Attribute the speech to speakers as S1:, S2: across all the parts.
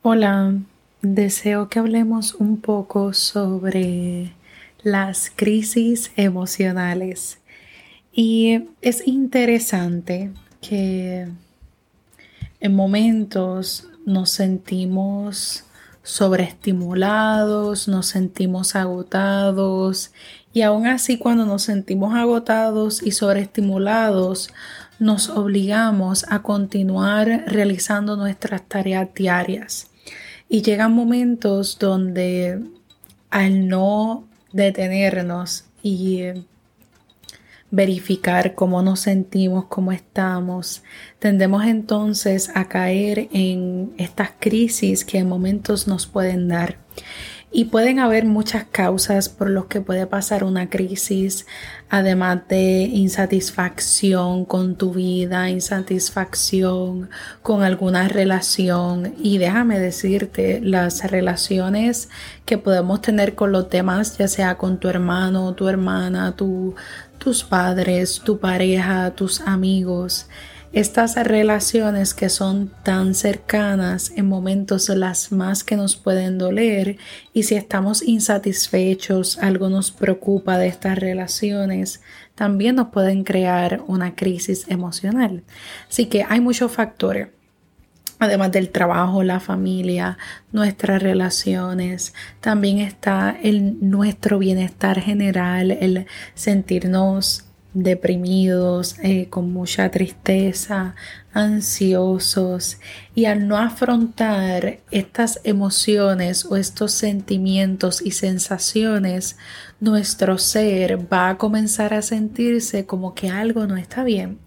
S1: Hola, deseo que hablemos un poco sobre las crisis emocionales. Y es interesante que en momentos nos sentimos sobreestimulados, nos sentimos agotados y aún así cuando nos sentimos agotados y sobreestimulados nos obligamos a continuar realizando nuestras tareas diarias. Y llegan momentos donde al no detenernos y verificar cómo nos sentimos, cómo estamos, tendemos entonces a caer en estas crisis que en momentos nos pueden dar. Y pueden haber muchas causas por las que puede pasar una crisis, además de insatisfacción con tu vida, insatisfacción con alguna relación. Y déjame decirte, las relaciones que podemos tener con los demás, ya sea con tu hermano, tu hermana, tus padres, tu pareja, tus amigos, estas relaciones que son tan cercanas en momentos las más que nos pueden doler y si estamos insatisfechos, algo nos preocupa de estas relaciones, también nos pueden crear una crisis emocional. Así que hay muchos factores además del trabajo, la familia, nuestras relaciones, también está el nuestro bienestar general, el sentirnos deprimidos, eh, con mucha tristeza, ansiosos y al no afrontar estas emociones o estos sentimientos y sensaciones, nuestro ser va a comenzar a sentirse como que algo no está bien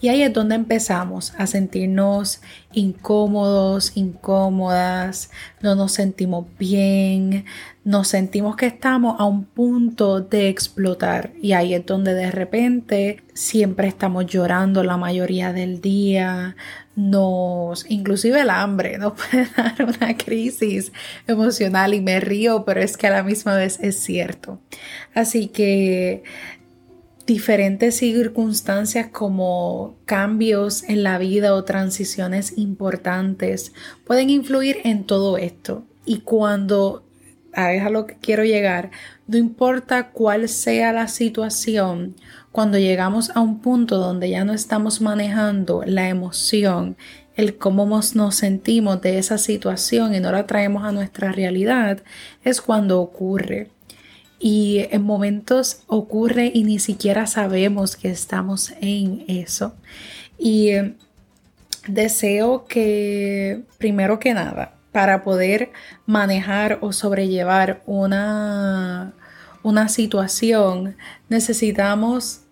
S1: y ahí es donde empezamos a sentirnos incómodos, incómodas, no nos sentimos bien, nos sentimos que estamos a un punto de explotar. Y ahí es donde de repente siempre estamos llorando la mayoría del día, nos, inclusive el hambre nos puede dar una crisis emocional y me río, pero es que a la misma vez es cierto. Así que diferentes circunstancias como cambios en la vida o transiciones importantes pueden influir en todo esto. Y cuando, a es a lo que quiero llegar, no importa cuál sea la situación, cuando llegamos a un punto donde ya no estamos manejando la emoción, el cómo nos sentimos de esa situación y no la traemos a nuestra realidad, es cuando ocurre y en momentos ocurre y ni siquiera sabemos que estamos en eso. Y eh, deseo que, primero que nada, para poder manejar o sobrellevar una, una situación, necesitamos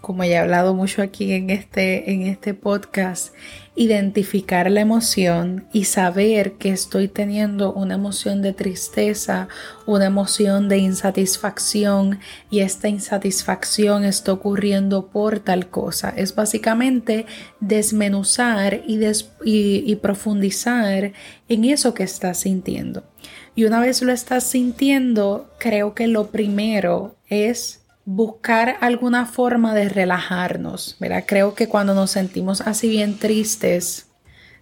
S1: como ya he hablado mucho aquí en este, en este podcast, identificar la emoción y saber que estoy teniendo una emoción de tristeza, una emoción de insatisfacción y esta insatisfacción está ocurriendo por tal cosa. Es básicamente desmenuzar y, y profundizar en eso que estás sintiendo. Y una vez lo estás sintiendo, creo que lo primero es buscar alguna forma de relajarnos, ¿verdad? Creo que cuando nos sentimos así bien tristes,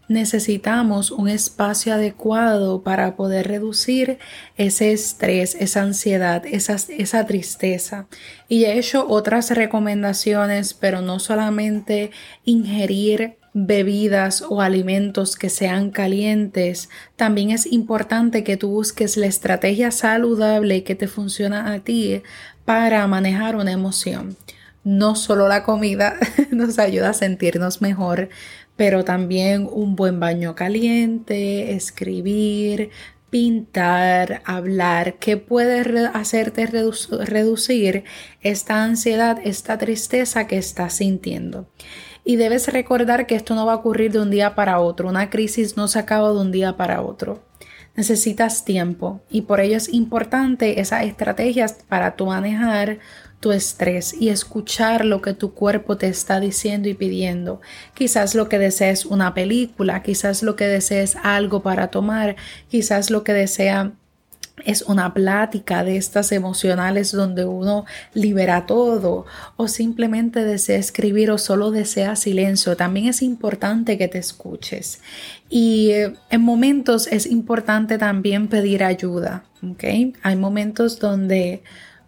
S1: necesitamos un espacio adecuado para poder reducir ese estrés, esa ansiedad, esa, esa tristeza. Y he hecho otras recomendaciones, pero no solamente ingerir bebidas o alimentos que sean calientes, también es importante que tú busques la estrategia saludable que te funciona a ti para manejar una emoción. No solo la comida nos ayuda a sentirnos mejor, pero también un buen baño caliente, escribir, pintar, hablar, que puede hacerte reducir esta ansiedad, esta tristeza que estás sintiendo. Y debes recordar que esto no va a ocurrir de un día para otro. Una crisis no se acaba de un día para otro. Necesitas tiempo y por ello es importante esas estrategias para tu manejar tu estrés y escuchar lo que tu cuerpo te está diciendo y pidiendo. Quizás lo que desees una película, quizás lo que desees algo para tomar, quizás lo que desea es una plática de estas emocionales donde uno libera todo o simplemente desea escribir o solo desea silencio, también es importante que te escuches. Y eh, en momentos es importante también pedir ayuda, ¿ok? Hay momentos donde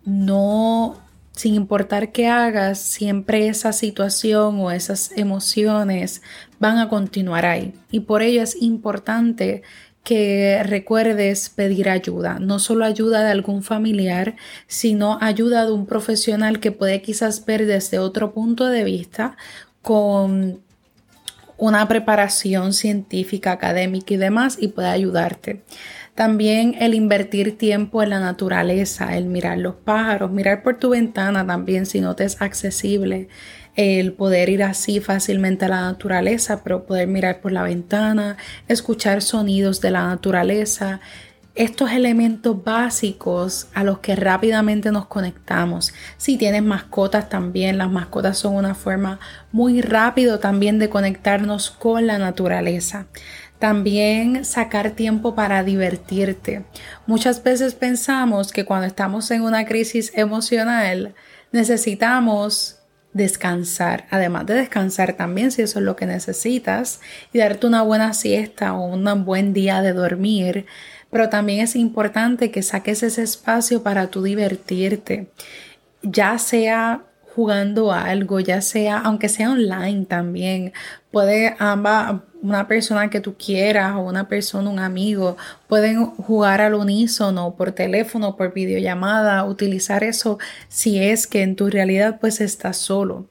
S1: no, sin importar qué hagas, siempre esa situación o esas emociones van a continuar ahí. Y por ello es importante que recuerdes pedir ayuda, no solo ayuda de algún familiar, sino ayuda de un profesional que puede quizás ver desde otro punto de vista con una preparación científica, académica y demás y puede ayudarte. También el invertir tiempo en la naturaleza, el mirar los pájaros, mirar por tu ventana también si no te es accesible el poder ir así fácilmente a la naturaleza, pero poder mirar por la ventana, escuchar sonidos de la naturaleza, estos elementos básicos a los que rápidamente nos conectamos. Si tienes mascotas también, las mascotas son una forma muy rápido también de conectarnos con la naturaleza. También sacar tiempo para divertirte. Muchas veces pensamos que cuando estamos en una crisis emocional necesitamos descansar, además de descansar también si eso es lo que necesitas y darte una buena siesta o un buen día de dormir, pero también es importante que saques ese espacio para tú divertirte, ya sea jugando algo, ya sea, aunque sea online también, puede ambas, una persona que tú quieras o una persona, un amigo, pueden jugar al unísono por teléfono, por videollamada, utilizar eso si es que en tu realidad pues estás solo.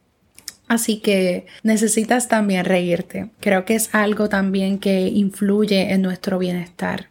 S1: Así que necesitas también reírte. Creo que es algo también que influye en nuestro bienestar.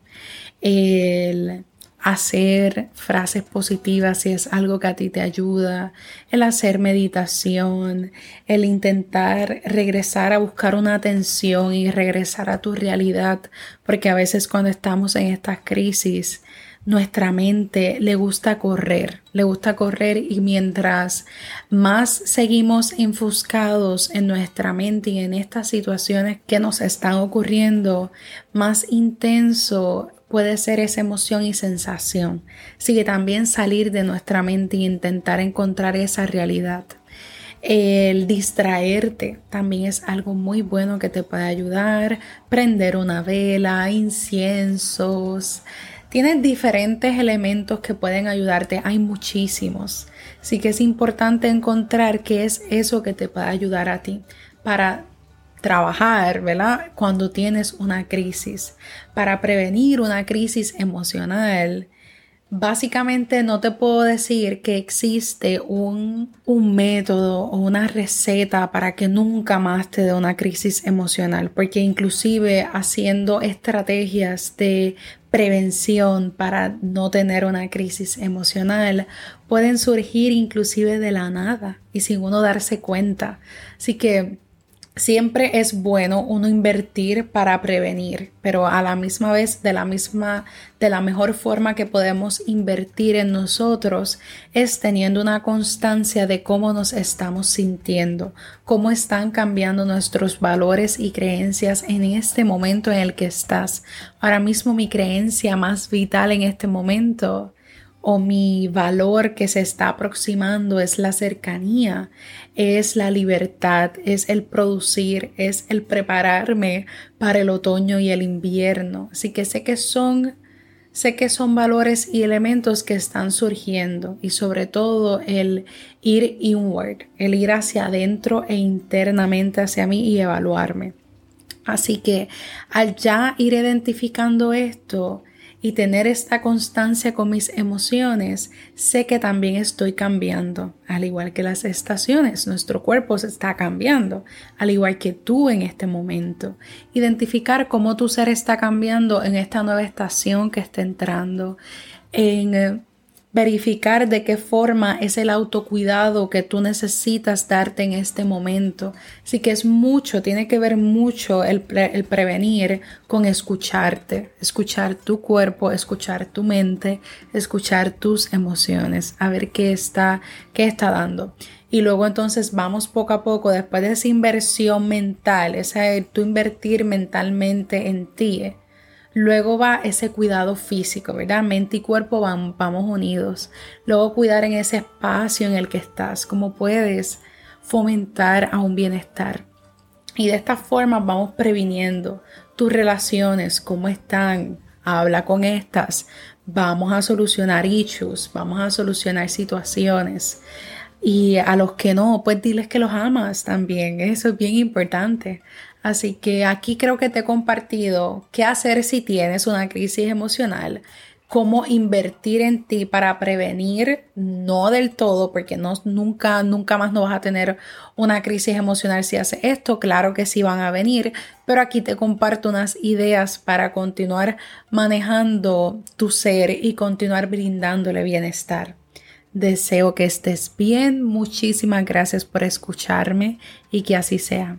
S1: El hacer frases positivas si es algo que a ti te ayuda, el hacer meditación, el intentar regresar a buscar una atención y regresar a tu realidad, porque a veces cuando estamos en estas crisis, nuestra mente le gusta correr, le gusta correr y mientras más seguimos enfuscados en nuestra mente y en estas situaciones que nos están ocurriendo, más intenso puede ser esa emoción y sensación. Así que también salir de nuestra mente e intentar encontrar esa realidad. El distraerte también es algo muy bueno que te puede ayudar. Prender una vela, inciensos. Tienes diferentes elementos que pueden ayudarte. Hay muchísimos. Así que es importante encontrar qué es eso que te puede ayudar a ti para trabajar, ¿verdad? Cuando tienes una crisis. Para prevenir una crisis emocional, básicamente no te puedo decir que existe un, un, método o una receta para que nunca más te dé una crisis emocional, porque inclusive haciendo estrategias de prevención para no tener una crisis emocional pueden surgir inclusive de la nada y sin uno darse cuenta. Así que siempre es bueno uno invertir para prevenir, pero a la misma vez de la misma de la mejor forma que podemos invertir en nosotros es teniendo una constancia de cómo nos estamos sintiendo, cómo están cambiando nuestros valores y creencias en este momento en el que estás. Ahora mismo mi creencia más vital en este momento o mi valor que se está aproximando es la cercanía, es la libertad, es el producir, es el prepararme para el otoño y el invierno. Así que sé que son sé que son valores y elementos que están surgiendo y sobre todo el ir inward, el ir hacia adentro e internamente hacia mí y evaluarme. Así que al ya ir identificando esto, y tener esta constancia con mis emociones, sé que también estoy cambiando, al igual que las estaciones, nuestro cuerpo se está cambiando, al igual que tú en este momento. Identificar cómo tu ser está cambiando en esta nueva estación que está entrando, en eh, verificar de qué forma es el autocuidado que tú necesitas darte en este momento. Así que es mucho, tiene que ver mucho el, prevenir con escucharte, escuchar tu cuerpo, escuchar tu mente, escuchar tus emociones, a ver qué está, qué está dando. Y luego entonces vamos poco a poco, después de esa inversión mental, esa tú invertir mentalmente en ti Luego va ese cuidado físico, ¿verdad? Mente y cuerpo van, vamos unidos. Luego cuidar en ese espacio en el que estás, cómo puedes fomentar a un bienestar. Y de esta forma vamos previniendo tus relaciones, cómo están, habla con estas, vamos a solucionar issues, vamos a solucionar situaciones. Y a los que no, pues diles que los amas también, eso es bien importante. Así que aquí creo que te he compartido qué hacer si tienes una crisis emocional, cómo invertir en ti para prevenir, no del todo, porque no, nunca, nunca más no vas a tener una crisis emocional si haces esto, claro que sí van a venir, pero aquí te comparto unas ideas para continuar manejando tu ser y continuar brindándole bienestar. Deseo que estés bien, muchísimas gracias por escucharme y que así sea.